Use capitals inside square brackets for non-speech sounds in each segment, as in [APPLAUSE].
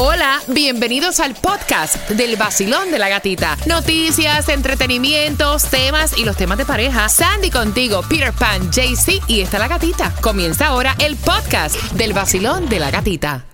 Hola, bienvenidos al podcast del vacilón de la gatita. Noticias, entretenimientos, temas y los temas de pareja. Sandy contigo, Peter Pan, JC y está la gatita. Comienza ahora el podcast del vacilón de la gatita.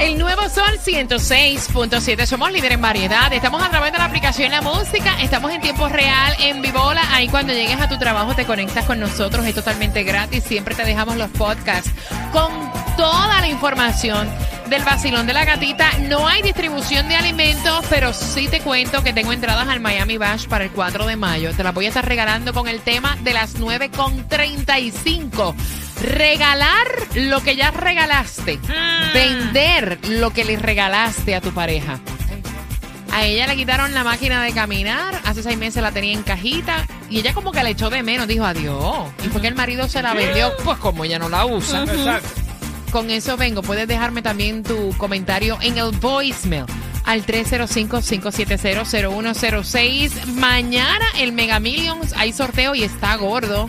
El nuevo Sol 106.7. Somos líder en variedad. Estamos a través de la aplicación La Música. Estamos en tiempo real, en Vivola. Ahí cuando llegues a tu trabajo te conectas con nosotros. Es totalmente gratis. Siempre te dejamos los podcasts con toda la información del vacilón de la gatita. No hay distribución de alimentos, pero sí te cuento que tengo entradas al Miami Bash para el 4 de mayo. Te las voy a estar regalando con el tema de las 9.35. Regalar lo que ya regalaste. Vender lo que le regalaste a tu pareja. A ella le quitaron la máquina de caminar, hace seis meses la tenía en cajita y ella como que le echó de menos, dijo adiós. Y fue que el marido se la vendió, pues como ella no la usa. Exacto. Con eso vengo. Puedes dejarme también tu comentario en el voicemail al 305-570-0106. Mañana el Mega Millions hay sorteo y está gordo.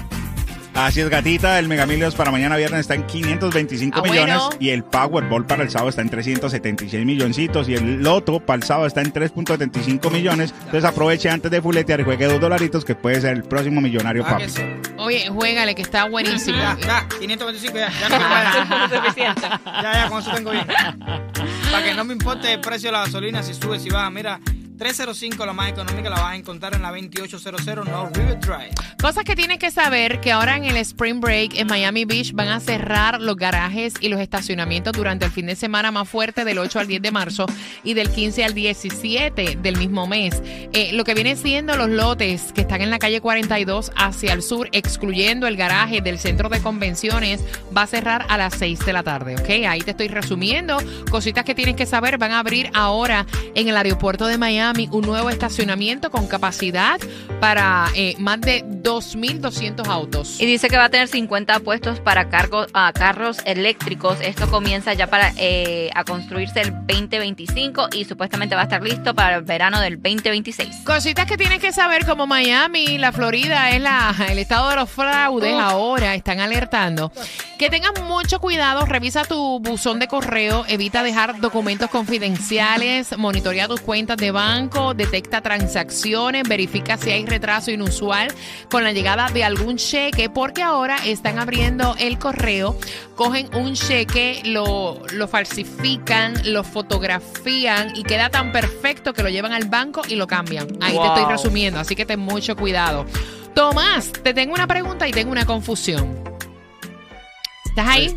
Así es, gatita. El Mega Millions para mañana viernes está en 525 Ah, millones. bueno. Y el Powerball para el sábado está en 376 milloncitos. Y el Loto para el sábado está en 3.75 millones. Entonces aproveche antes de fuletear y juegue dos dolaritos que puede ser el próximo millonario, Ah, papi. sí. Oye, juégale que está buenísimo. Ya, ya, 525 ya. Ya, más. [LAUGHS] ya, ya, con eso tengo bien. Para que no me importe el precio de la gasolina, si sube, si baja. Mira, 305 la más económica la vas a encontrar en la 2800 North River Drive. Cosas que tienes que saber que ahora en el Spring Break en Miami Beach van a cerrar los garajes y los estacionamientos durante el fin de semana más fuerte del 8 al 10 de marzo y del 15 al 17 del mismo mes. Eh, lo que viene siendo los lotes que están en la calle 42 hacia el sur, excluyendo el garaje del centro de convenciones, va a cerrar a las 6 de la tarde, ¿ok? Ahí te estoy resumiendo. Cositas que tienes que saber. Van a abrir ahora en el aeropuerto de Miami un nuevo estacionamiento con capacidad para eh, más de 2.200 autos. Y dice que va a tener 50 puestos para cargo, ah, carros eléctricos. Esto comienza ya para eh, a construirse el 2025 y supuestamente va a estar listo para el verano del 2026. Cositas que tienes que saber como Miami, la Florida es la, el estado de los fraudes ahora, están alertando. Que tengas mucho cuidado, revisa tu buzón de correo, evita dejar documentos confidenciales, monitorea tus cuentas de banco, detecta transacciones, verifica si hay retraso inusual con la llegada de algún cheque, porque ahora están abriendo el correo, cogen un cheque, lo, lo falsifican, lo fotografían y queda tan perfecto que lo llevan al banco y lo cambian. Ahí te estoy resumiendo, así que ten mucho cuidado. Tomás, te tengo una pregunta y tengo una confusión. ¿Estás ahí?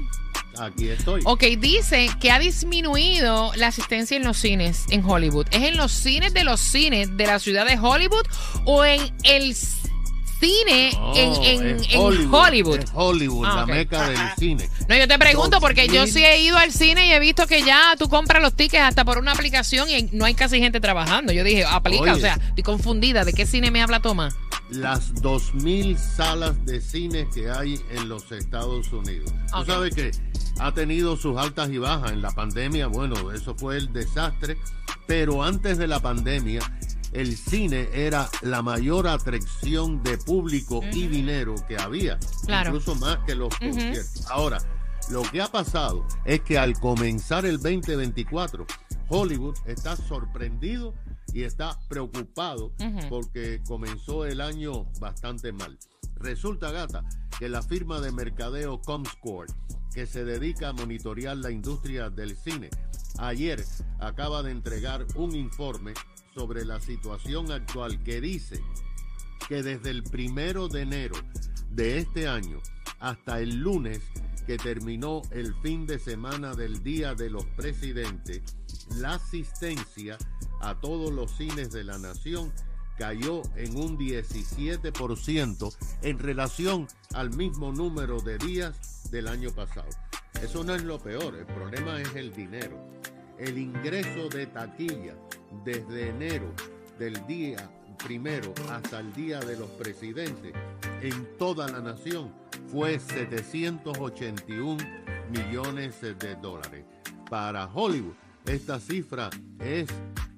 Aquí estoy. Ok, dice que ha disminuido la asistencia en los cines en Hollywood. ¿Es en los cines de los cines de la ciudad de Hollywood o en el cine No, en, en- es en Hollywood? Hollywood, Ah, la ok. meca del cine. No, yo te pregunto porque yo 2000. sí he ido al cine y he visto que ya tú compras los tickets hasta por una aplicación y no hay casi gente trabajando. Yo dije, aplica, Oye. o sea, estoy confundida. ¿De qué cine me habla Tomás? Las 2.000 salas de cine que hay en los Estados Unidos. Tú sabes que ha tenido sus altas y bajas. En la pandemia, bueno, eso fue el desastre. Pero antes de la pandemia, el cine era la mayor atracción de público y dinero que había. Claro. Incluso más que los conciertos. Ahora, lo que ha pasado es que al comenzar el 2024, Hollywood está sorprendido y está preocupado porque comenzó el año bastante mal. Resulta, gata, que la firma de mercadeo Comscore, que se dedica a monitorear la industria del cine, ayer acaba de entregar un informe sobre la situación actual que dice que desde el primero de enero de este año hasta el lunes que terminó el fin de semana del Día de los Presidentes, la asistencia a todos los cines de la nación cayó en un 17% en relación al mismo número de días del año pasado. Eso no es lo peor, el problema es el dinero. El ingreso de taquilla desde enero del día primero hasta el día de los presidentes en toda la nación fue 781 millones de dólares. Para Hollywood, esta cifra es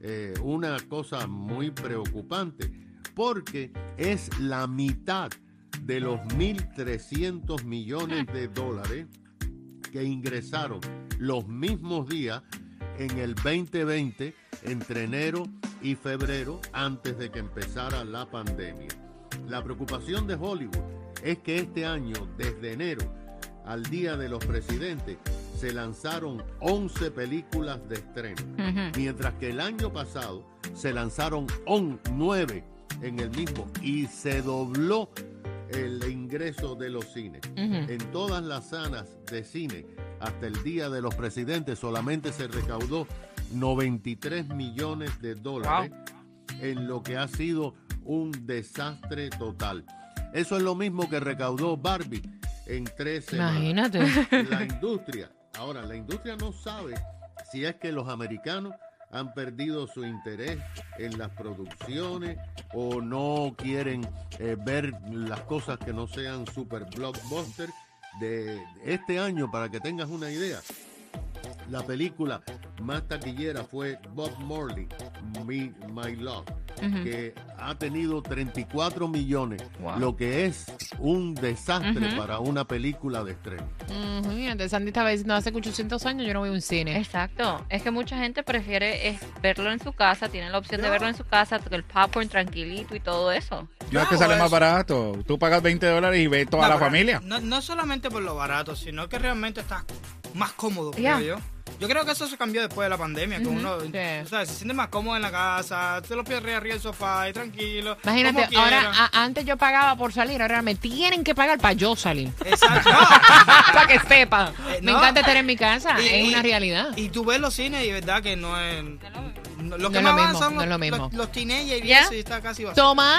eh, una cosa muy preocupante porque es la mitad de los 1.300 millones de [LAUGHS] dólares que ingresaron los mismos días en el 2020 entre enero y febrero antes de que empezara la pandemia. La preocupación de Hollywood es que este año, desde enero al Día de los Presidentes, se lanzaron 11 películas de estreno, mientras que el año pasado se lanzaron 9 en el mismo y se dobló el ingreso de los cines. En todas las salas de cine, hasta el Día de los Presidentes, solamente se recaudó 93 millones de dólares en lo que ha sido un desastre total. Eso es lo mismo que recaudó Barbie en tres semanas. Imagínate. La industria, ahora, la industria no sabe si es que los americanos han perdido su interés en las producciones o no quieren eh, ver las cosas que no sean super blockbuster de este año para que tengas una idea. La película más taquillera fue Bob Morley, Me, My Love, que ha tenido 34 millones, Wow. lo que es un desastre para una película de estreno. Ujú, Imagínate, Sandy estaba diciendo hace 800 años yo no voy a un cine. Exacto. Es que mucha gente prefiere es, verlo en su casa, tiene la opción de Yo- verlo en su casa, el popcorn tranquilito y todo eso. No es que sale más barato. Tú pagas 20 dólares y ves toda No, la familia. No, no solamente por lo barato, sino que realmente estás más cómodo, Ya. creo yo. Yo creo que eso se cambió después de la pandemia, que uno Sí. sabes, se siente más cómodo en la casa, te lo pierdes arriba del sofá y tranquilo. Imagínate, ahora a- antes yo pagaba por salir, ahora me tienen que pagar para yo salir. Exacto. [LAUGHS] para que sepa. Eh, Me no. encanta estar en mi casa, Y- es y- una realidad. Y tú ves los cines y verdad que no es... no- lo No que es más lo van mismo, son no es los, lo mismo. los, los teenagers y ¿Ya? y está casi vacío. Toma